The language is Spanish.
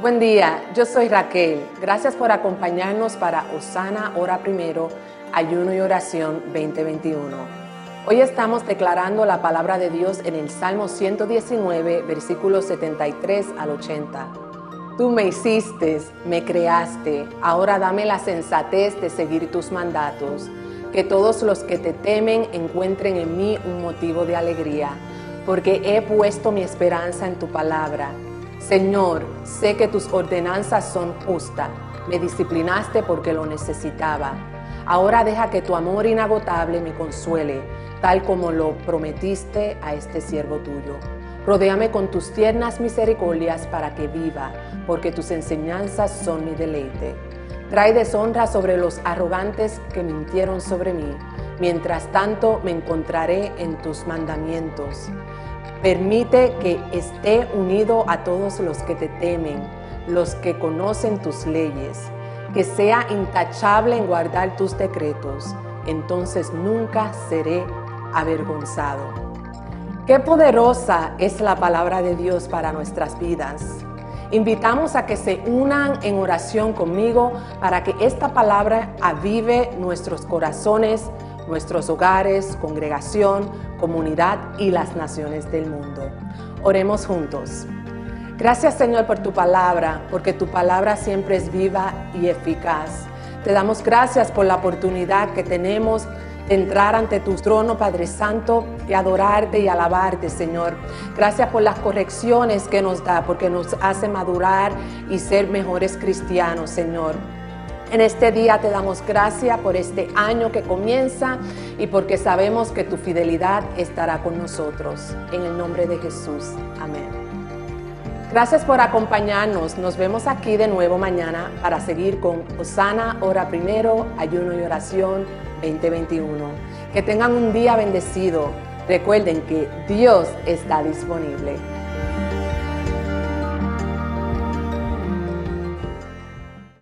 Buen día, yo soy Raquel. Gracias por acompañarnos para Osana Hora Primero, Ayuno y Oración 2021. Hoy estamos declarando la palabra de Dios en el Salmo 119, versículos 73 al 80. Tú me hiciste, me creaste, ahora dame la sensatez de seguir tus mandatos. Que todos los que te temen encuentren en mí un motivo de alegría, porque he puesto mi esperanza en tu palabra. Señor, sé que tus ordenanzas son justas. Me disciplinaste porque lo necesitaba. Ahora deja que tu amor inagotable me consuele, tal como lo prometiste a este siervo tuyo. Rodéame con tus tiernas misericordias para que viva, porque tus enseñanzas son mi deleite. Trae deshonra sobre los arrogantes que mintieron sobre mí. Mientras tanto me encontraré en tus mandamientos. Permite que esté unido a todos los que te temen, los que conocen tus leyes, que sea intachable en guardar tus decretos. Entonces nunca seré avergonzado. Qué poderosa es la palabra de Dios para nuestras vidas. Invitamos a que se unan en oración conmigo para que esta palabra avive nuestros corazones, nuestros hogares, congregación, comunidad y las naciones del mundo. Oremos juntos. Gracias Señor por tu palabra, porque tu palabra siempre es viva y eficaz. Te damos gracias por la oportunidad que tenemos entrar ante tu trono, Padre Santo, y adorarte y alabarte, Señor. Gracias por las correcciones que nos da, porque nos hace madurar y ser mejores cristianos, Señor. En este día te damos gracias por este año que comienza y porque sabemos que tu fidelidad estará con nosotros. En el nombre de Jesús. Amén. Gracias por acompañarnos. Nos vemos aquí de nuevo mañana para seguir con Osana, hora primero, ayuno y oración 2021. Que tengan un día bendecido. Recuerden que Dios está disponible.